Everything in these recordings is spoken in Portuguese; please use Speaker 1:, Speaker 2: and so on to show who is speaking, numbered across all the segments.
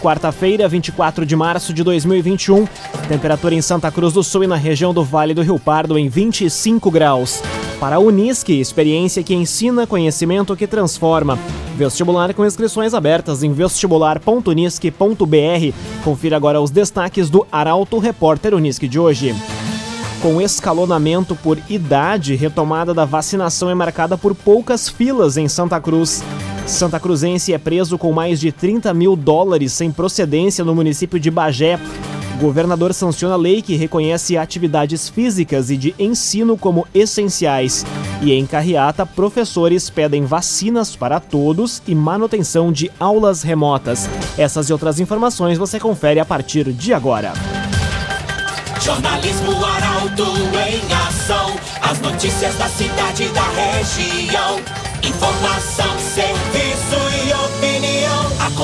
Speaker 1: Quarta-feira, 24 de março de 2021. Temperatura em Santa Cruz do Sul e na região do Vale do Rio Pardo em 25 graus. Para a Unisque, experiência que ensina, conhecimento que transforma. Vestibular com inscrições abertas em vestibular.unisque.br. Confira agora os destaques do Arauto Repórter Unisque de hoje. Com escalonamento por idade, retomada da vacinação é marcada por poucas filas em Santa Cruz. Santa Cruzense é preso com mais de 30 mil dólares sem procedência no município de Bagé. Governador sanciona lei que reconhece atividades físicas e de ensino como essenciais. E em Carriata, professores pedem vacinas para todos e manutenção de aulas remotas. Essas e outras informações você confere a partir de agora.
Speaker 2: Jornalismo Arauto em ação. As notícias da cidade e da região. Informação.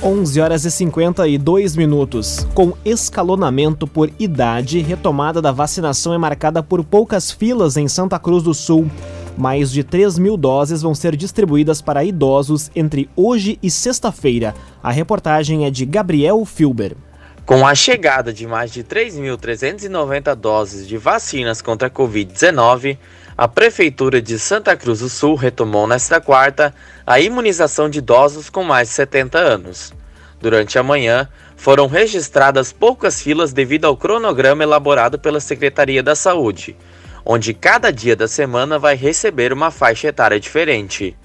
Speaker 1: 11 horas e 52 minutos. Com escalonamento por idade, retomada da vacinação é marcada por poucas filas em Santa Cruz do Sul. Mais de 3 mil doses vão ser distribuídas para idosos entre hoje e sexta-feira. A reportagem é de Gabriel Filber.
Speaker 3: Com a chegada de mais de 3.390 doses de vacinas contra a Covid-19, a Prefeitura de Santa Cruz do Sul retomou nesta quarta a imunização de idosos com mais de 70 anos. Durante a manhã, foram registradas poucas filas devido ao cronograma elaborado pela Secretaria da Saúde, onde cada dia da semana vai receber uma faixa etária diferente.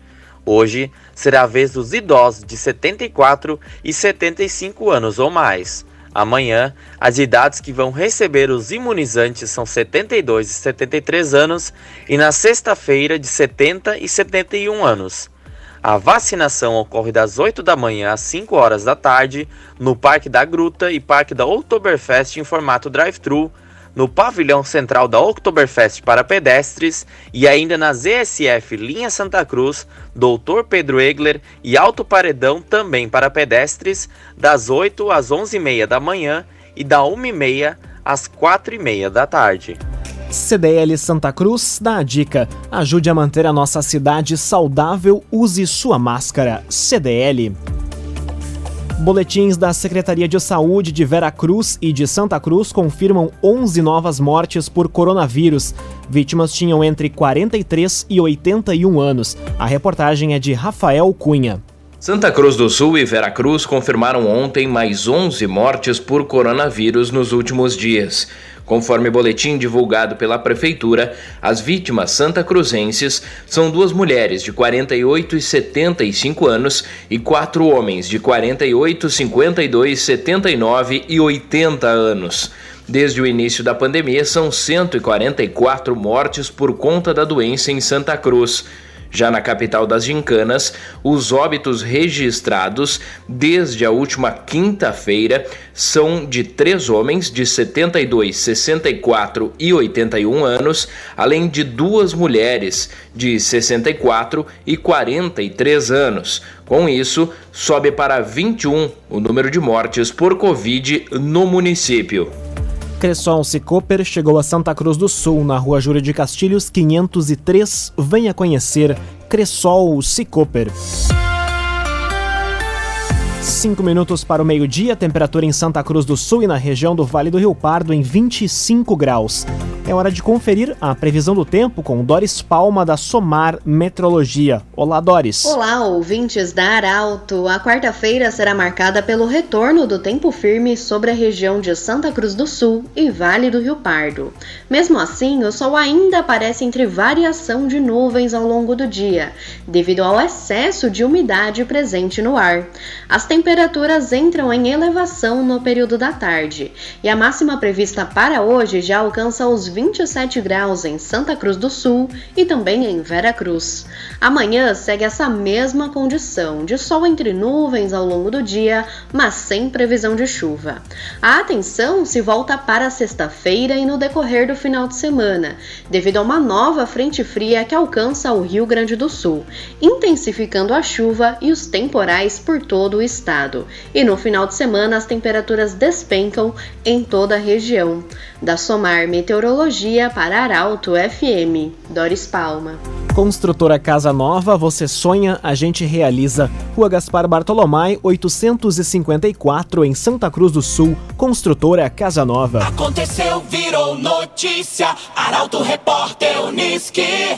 Speaker 3: Hoje será a vez dos idosos de 74 e 75 anos ou mais. Amanhã, as idades que vão receber os imunizantes são 72 e 73 anos e na sexta-feira de 70 e 71 anos. A vacinação ocorre das 8 da manhã às 5 horas da tarde no Parque da Gruta e Parque da Oktoberfest em formato drive-thru, no pavilhão central da Oktoberfest para pedestres e ainda na ZSF Linha Santa Cruz, Doutor Pedro Egler e Alto Paredão também para pedestres, das 8 às 11h30 da manhã e da 1h30 às 4h30 da tarde.
Speaker 1: CDL Santa Cruz dá a dica: ajude a manter a nossa cidade saudável, use sua máscara. CDL. Boletins da Secretaria de Saúde de Vera Cruz e de Santa Cruz confirmam 11 novas mortes por coronavírus. Vítimas tinham entre 43 e 81 anos. A reportagem é de Rafael Cunha.
Speaker 4: Santa Cruz do Sul e Vera Cruz confirmaram ontem mais 11 mortes por coronavírus nos últimos dias. Conforme boletim divulgado pela Prefeitura, as vítimas santa cruzenses são duas mulheres de 48 e 75 anos e quatro homens de 48, 52, 79 e 80 anos. Desde o início da pandemia, são 144 mortes por conta da doença em Santa Cruz. Já na capital das gincanas, os óbitos registrados desde a última quinta-feira são de três homens de 72, 64 e 81 anos, além de duas mulheres de 64 e 43 anos. Com isso, sobe para 21 o número de mortes por Covid no município.
Speaker 1: Cressol Cicoper chegou a Santa Cruz do Sul, na rua Júlio de Castilhos, 503. Venha conhecer Cressol Cicoper. Cinco minutos para o meio-dia, temperatura em Santa Cruz do Sul e na região do Vale do Rio Pardo em 25 graus. É hora de conferir a previsão do tempo com Doris Palma da Somar Metrologia. Olá, Doris.
Speaker 5: Olá, ouvintes da Arauto. A quarta-feira será marcada pelo retorno do tempo firme sobre a região de Santa Cruz do Sul e Vale do Rio Pardo. Mesmo assim, o sol ainda aparece entre variação de nuvens ao longo do dia, devido ao excesso de umidade presente no ar. As temperaturas entram em elevação no período da tarde e a máxima prevista para hoje já alcança os 27 graus em Santa Cruz do Sul e também em Vera Cruz. Amanhã segue essa mesma condição de sol entre nuvens ao longo do dia, mas sem previsão de chuva. A atenção se volta para sexta-feira e no decorrer do final de semana, devido a uma nova frente fria que alcança o Rio Grande do Sul, intensificando a chuva e os temporais por todo o estado. E no final de semana as temperaturas despencam em toda a região. Da Somar Meteorologia para Arauto FM, Doris Palma.
Speaker 1: Construtora Casa Nova, você sonha, a gente realiza. Rua Gaspar Bartolomai, 854, em Santa Cruz do Sul. Construtora Casa Nova.
Speaker 2: Aconteceu, virou notícia. Arauto Repórter Uniski.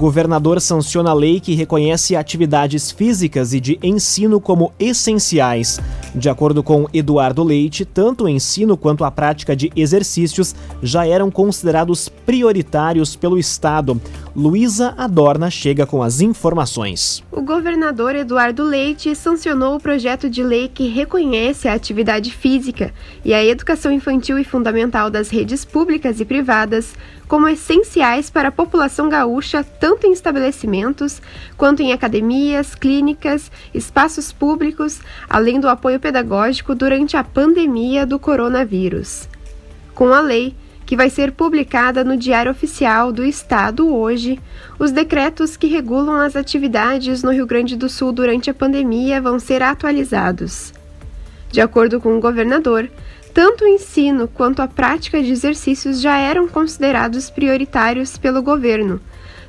Speaker 1: Governador sanciona a lei que reconhece atividades físicas e de ensino como essenciais. De acordo com Eduardo Leite, tanto o ensino quanto a prática de exercícios já eram considerados prioritários pelo Estado. Luísa Adorna chega com as informações.
Speaker 6: O governador Eduardo Leite sancionou o projeto de lei que reconhece a atividade física e a educação infantil e fundamental das redes públicas e privadas como essenciais para a população gaúcha, tanto em estabelecimentos quanto em academias, clínicas, espaços públicos, além do apoio pedagógico durante a pandemia do coronavírus. Com a lei, que vai ser publicada no Diário Oficial do Estado hoje, os decretos que regulam as atividades no Rio Grande do Sul durante a pandemia vão ser atualizados. De acordo com o governador, tanto o ensino quanto a prática de exercícios já eram considerados prioritários pelo governo,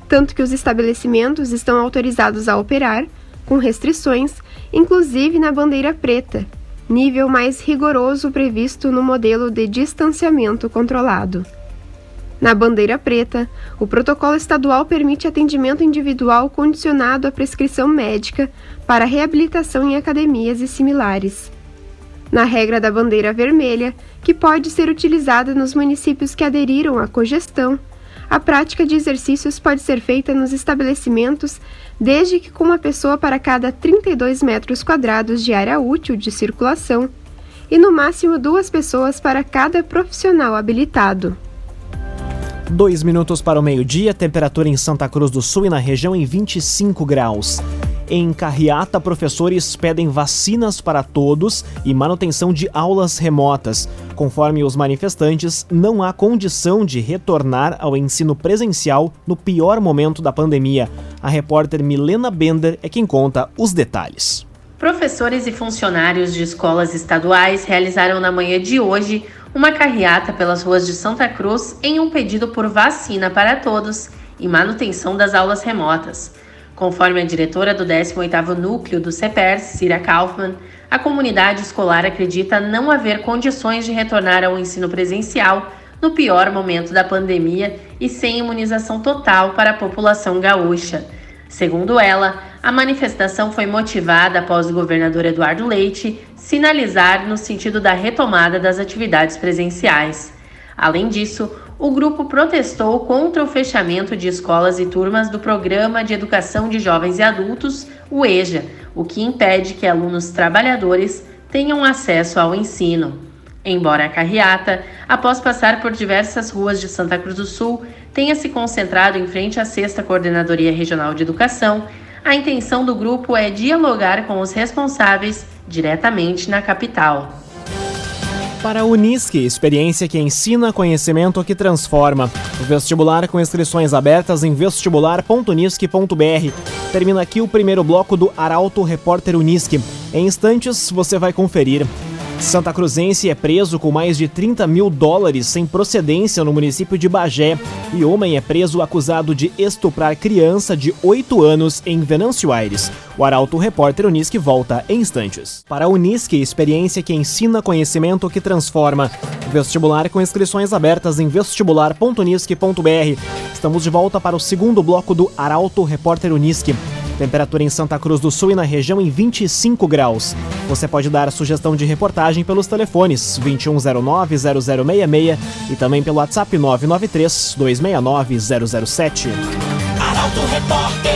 Speaker 6: tanto que os estabelecimentos estão autorizados a operar, com restrições, inclusive na bandeira preta, nível mais rigoroso previsto no modelo de distanciamento controlado. Na bandeira preta, o protocolo estadual permite atendimento individual condicionado à prescrição médica para reabilitação em academias e similares na regra da bandeira vermelha, que pode ser utilizada nos municípios que aderiram à cogestão. A prática de exercícios pode ser feita nos estabelecimentos desde que com uma pessoa para cada 32 metros quadrados de área útil de circulação e no máximo duas pessoas para cada profissional habilitado.
Speaker 1: Dois minutos para o meio-dia, temperatura em Santa Cruz do Sul e na região em 25 graus. Em Carriata, professores pedem vacinas para todos e manutenção de aulas remotas. Conforme os manifestantes, não há condição de retornar ao ensino presencial no pior momento da pandemia. A repórter Milena Bender é quem conta os detalhes.
Speaker 7: Professores e funcionários de escolas estaduais realizaram na manhã de hoje uma carreata pelas ruas de Santa Cruz em um pedido por vacina para todos e manutenção das aulas remotas. Conforme a diretora do 18º Núcleo do CEPERS, Cira Kaufmann, a comunidade escolar acredita não haver condições de retornar ao ensino presencial no pior momento da pandemia e sem imunização total para a população gaúcha. Segundo ela, a manifestação foi motivada após o governador Eduardo Leite sinalizar no sentido da retomada das atividades presenciais. Além disso, o grupo protestou contra o fechamento de escolas e turmas do Programa de Educação de Jovens e Adultos, o EJA, o que impede que alunos trabalhadores tenham acesso ao ensino. Embora a carreata, após passar por diversas ruas de Santa Cruz do Sul, tenha se concentrado em frente à Sexta Coordenadoria Regional de Educação, a intenção do grupo é dialogar com os responsáveis diretamente na capital.
Speaker 1: Para a Unisque, experiência que ensina, conhecimento que transforma. O vestibular com inscrições abertas em vestibular.unisque.br. Termina aqui o primeiro bloco do Arauto Repórter Unisque. Em instantes, você vai conferir. Santa Cruzense é preso com mais de 30 mil dólares sem procedência no município de Bagé. E homem é preso acusado de estuprar criança de 8 anos em Venâncio Aires. O Arauto Repórter Unisque volta em instantes. Para a Unisque, experiência que ensina conhecimento que transforma. Vestibular com inscrições abertas em vestibular.unisque.br. Estamos de volta para o segundo bloco do Arauto Repórter Unisque. Temperatura em Santa Cruz do Sul e na região em 25 graus. Você pode dar sugestão de reportagem pelos telefones 2109-0066 e também pelo WhatsApp 993-269-007.
Speaker 2: Arauto Repórter.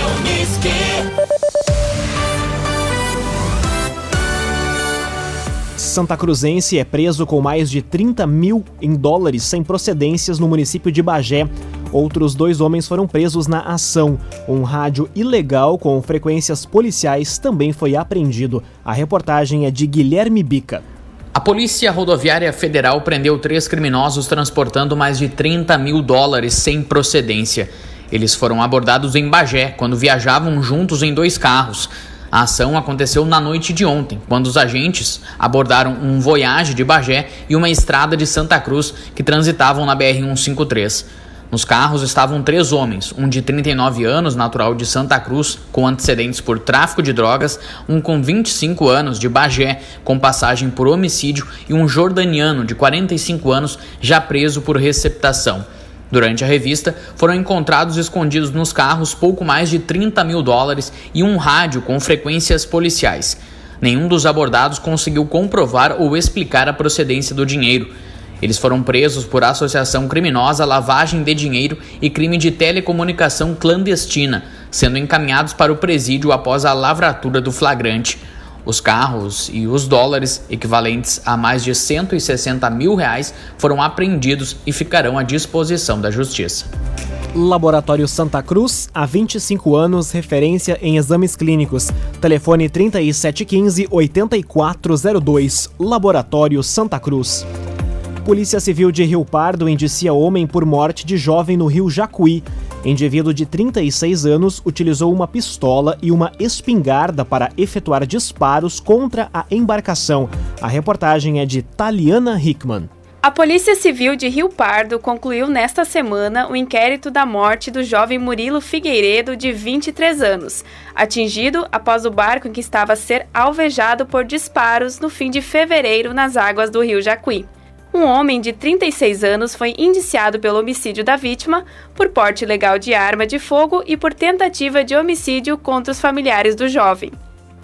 Speaker 1: Santa Cruzense é preso com mais de 30 mil em dólares sem procedências no município de Bagé. Outros dois homens foram presos na ação. Um rádio ilegal com frequências policiais também foi apreendido. A reportagem é de Guilherme Bica.
Speaker 8: A Polícia Rodoviária Federal prendeu três criminosos transportando mais de 30 mil dólares sem procedência. Eles foram abordados em Bagé quando viajavam juntos em dois carros. A ação aconteceu na noite de ontem, quando os agentes abordaram um Voyage de Bagé e uma estrada de Santa Cruz que transitavam na BR-153. Nos carros estavam três homens, um de 39 anos, natural de Santa Cruz, com antecedentes por tráfico de drogas, um com 25 anos, de Bagé, com passagem por homicídio, e um jordaniano de 45 anos, já preso por receptação. Durante a revista, foram encontrados escondidos nos carros pouco mais de 30 mil dólares e um rádio com frequências policiais. Nenhum dos abordados conseguiu comprovar ou explicar a procedência do dinheiro. Eles foram presos por associação criminosa, lavagem de dinheiro e crime de telecomunicação clandestina, sendo encaminhados para o presídio após a lavratura do flagrante. Os carros e os dólares, equivalentes a mais de 160 mil reais, foram apreendidos e ficarão à disposição da Justiça.
Speaker 1: Laboratório Santa Cruz, há 25 anos, referência em exames clínicos. Telefone 3715-8402. Laboratório Santa Cruz. Polícia Civil de Rio Pardo indicia homem por morte de jovem no Rio Jacuí. Indivíduo de 36 anos utilizou uma pistola e uma espingarda para efetuar disparos contra a embarcação. A reportagem é de Taliana Hickman.
Speaker 9: A Polícia Civil de Rio Pardo concluiu nesta semana o inquérito da morte do jovem Murilo Figueiredo, de 23 anos, atingido após o barco em que estava a ser alvejado por disparos no fim de fevereiro nas águas do Rio Jacuí um homem de 36 anos foi indiciado pelo homicídio da vítima, por porte ilegal de arma de fogo e por tentativa de homicídio contra os familiares do jovem.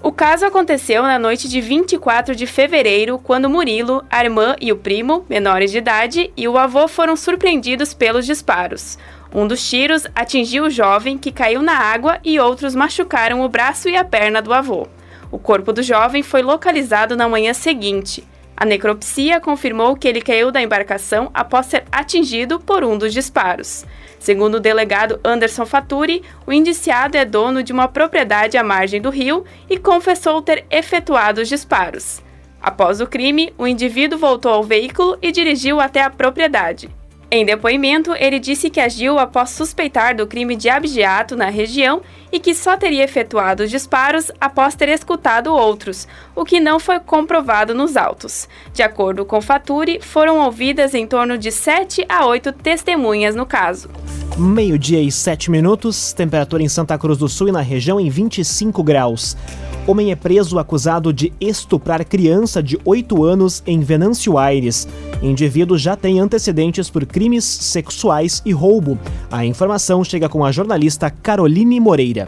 Speaker 9: O caso aconteceu na noite de 24 de fevereiro, quando Murilo, a irmã e o primo, menores de idade, e o avô foram surpreendidos pelos disparos. Um dos tiros atingiu o jovem, que caiu na água, e outros machucaram o braço e a perna do avô. O corpo do jovem foi localizado na manhã seguinte. A necropsia confirmou que ele caiu da embarcação após ser atingido por um dos disparos. Segundo o delegado Anderson Faturi, o indiciado é dono de uma propriedade à margem do rio e confessou ter efetuado os disparos. Após o crime, o indivíduo voltou ao veículo e dirigiu até a propriedade. Em depoimento, ele disse que agiu após suspeitar do crime de abigeato na região e que só teria efetuado os disparos após ter escutado outros, o que não foi comprovado nos autos. De acordo com Faturi, foram ouvidas em torno de 7 a 8 testemunhas no caso.
Speaker 1: Meio-dia e 7 minutos, temperatura em Santa Cruz do Sul e na região em 25 graus. Homem é preso acusado de estuprar criança de 8 anos em Venâncio Aires. Indivíduo já tem antecedentes por crimes sexuais e roubo. A informação chega com a jornalista Caroline Moreira.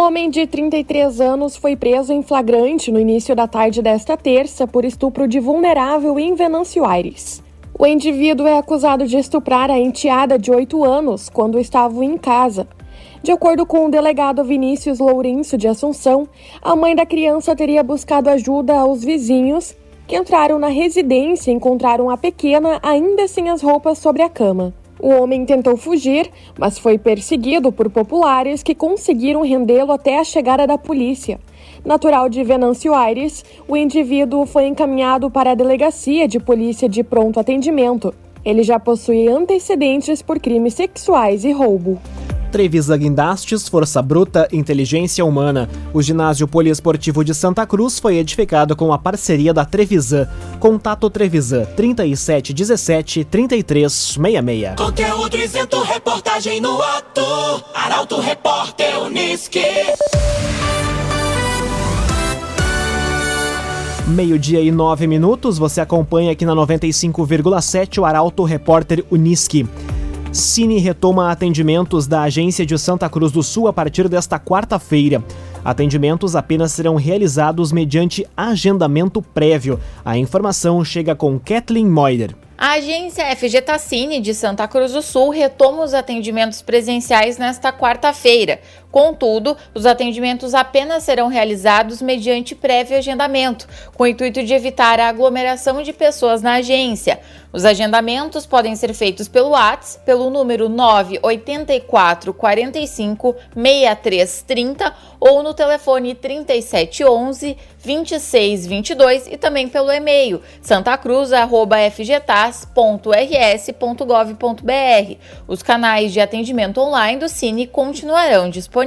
Speaker 10: Homem de 33 anos foi preso em flagrante no início da tarde desta terça por estupro de vulnerável em Venâncio Aires. O indivíduo é acusado de estuprar a enteada de 8 anos quando estavam em casa. De acordo com o delegado Vinícius Lourenço de Assunção, a mãe da criança teria buscado ajuda aos vizinhos que entraram na residência e encontraram a pequena ainda sem as roupas sobre a cama. O homem tentou fugir, mas foi perseguido por populares que conseguiram rendê-lo até a chegada da polícia. Natural de Venâncio Aires, o indivíduo foi encaminhado para a delegacia de polícia de pronto atendimento. Ele já possui antecedentes por crimes sexuais e roubo.
Speaker 1: Trevisan Guindastes, Força Bruta, Inteligência Humana. O ginásio poliesportivo de Santa Cruz foi edificado com a parceria da Trevisan. Contato Trevisan 3717 3366.
Speaker 2: Conteúdo isento, reportagem no ato. Arauto Repórter Uniski.
Speaker 1: Meio-dia e nove minutos, você acompanha aqui na 95,7 o Arauto Repórter Uniski. Cine retoma atendimentos da agência de Santa Cruz do Sul a partir desta quarta-feira. Atendimentos apenas serão realizados mediante agendamento prévio. A informação chega com Kathleen Moider.
Speaker 11: A agência FG Tassini de Santa Cruz do Sul retoma os atendimentos presenciais nesta quarta-feira. Contudo, os atendimentos apenas serão realizados mediante prévio agendamento, com o intuito de evitar a aglomeração de pessoas na agência. Os agendamentos podem ser feitos pelo WhatsApp, pelo número 984 45 6330 ou no telefone 3711 2622 e também pelo e-mail santacruz.fgtas.rs.gov.br. Os canais de atendimento online do Cine continuarão disponíveis.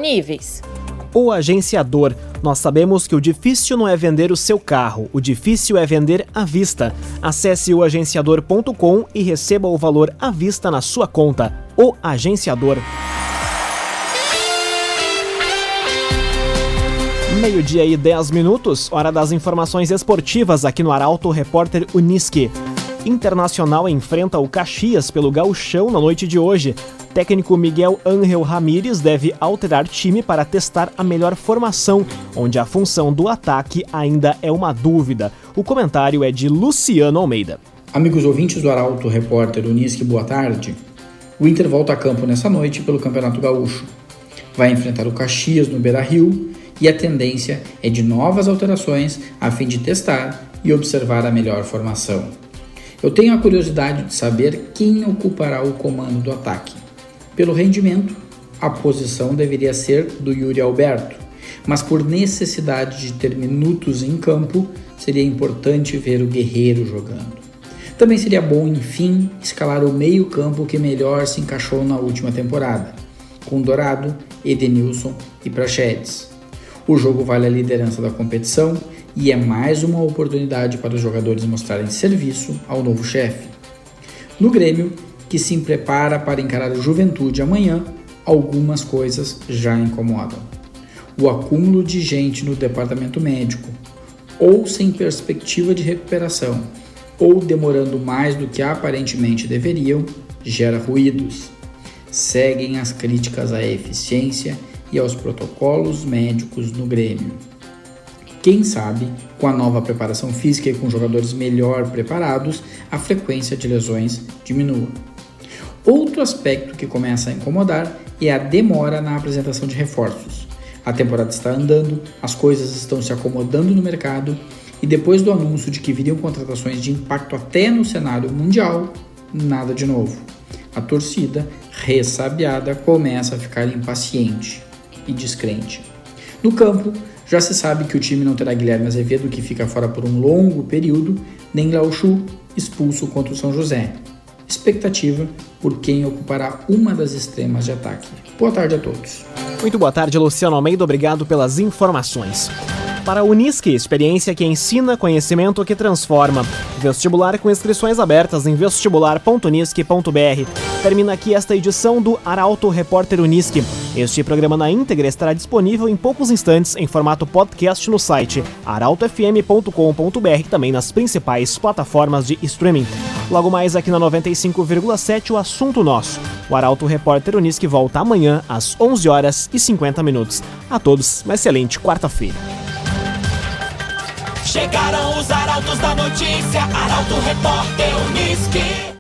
Speaker 1: O agenciador. Nós sabemos que o difícil não é vender o seu carro, o difícil é vender à vista. Acesse o agenciador.com e receba o valor à vista na sua conta. O Agenciador. Meio-dia e 10 minutos, hora das informações esportivas aqui no Arauto Repórter Uniski. Internacional enfrenta o Caxias pelo gauchão na noite de hoje. Técnico Miguel Ángel Ramírez deve alterar time para testar a melhor formação, onde a função do ataque ainda é uma dúvida. O comentário é de Luciano Almeida.
Speaker 12: Amigos ouvintes do Arauto Repórter Unisque, boa tarde. O Inter volta a campo nessa noite pelo Campeonato Gaúcho. Vai enfrentar o Caxias no Beira-Rio e a tendência é de novas alterações a fim de testar e observar a melhor formação. Eu tenho a curiosidade de saber quem ocupará o comando do ataque. Pelo rendimento, a posição deveria ser do Yuri Alberto, mas por necessidade de ter minutos em campo, seria importante ver o Guerreiro jogando. Também seria bom, enfim, escalar o meio-campo que melhor se encaixou na última temporada, com Dourado, Edenilson e Prachedes. O jogo vale a liderança da competição e é mais uma oportunidade para os jogadores mostrarem serviço ao novo chefe. No Grêmio, que se prepara para encarar o Juventude amanhã, algumas coisas já incomodam. O acúmulo de gente no departamento médico, ou sem perspectiva de recuperação, ou demorando mais do que aparentemente deveriam, gera ruídos. Seguem as críticas à eficiência e aos protocolos médicos no Grêmio. Quem sabe, com a nova preparação física e com jogadores melhor preparados, a frequência de lesões diminua. Outro aspecto que começa a incomodar é a demora na apresentação de reforços. A temporada está andando, as coisas estão se acomodando no mercado e depois do anúncio de que viriam contratações de impacto até no cenário mundial, nada de novo. A torcida, ressabiada, começa a ficar impaciente e descrente. No campo, já se sabe que o time não terá Guilherme Azevedo, que fica fora por um longo período, nem Laochu, expulso contra o São José. Expectativa por quem ocupará uma das extremas de ataque. Boa tarde a todos.
Speaker 1: Muito boa tarde, Luciano Almeida. Obrigado pelas informações. Para a Unisque, experiência que ensina, conhecimento que transforma. Vestibular com inscrições abertas em vestibular.unisque.br. Termina aqui esta edição do Arauto Repórter Unisque. Este programa na íntegra estará disponível em poucos instantes em formato podcast no site arautofm.com.br e também nas principais plataformas de streaming. Logo mais aqui na 95,7 o assunto nosso. O Arauto Repórter Unisque volta amanhã às 11 horas e 50 minutos. A todos, uma excelente quarta-feira.
Speaker 2: Chegaram os arautos da notícia, Arauto Repórter Unisque.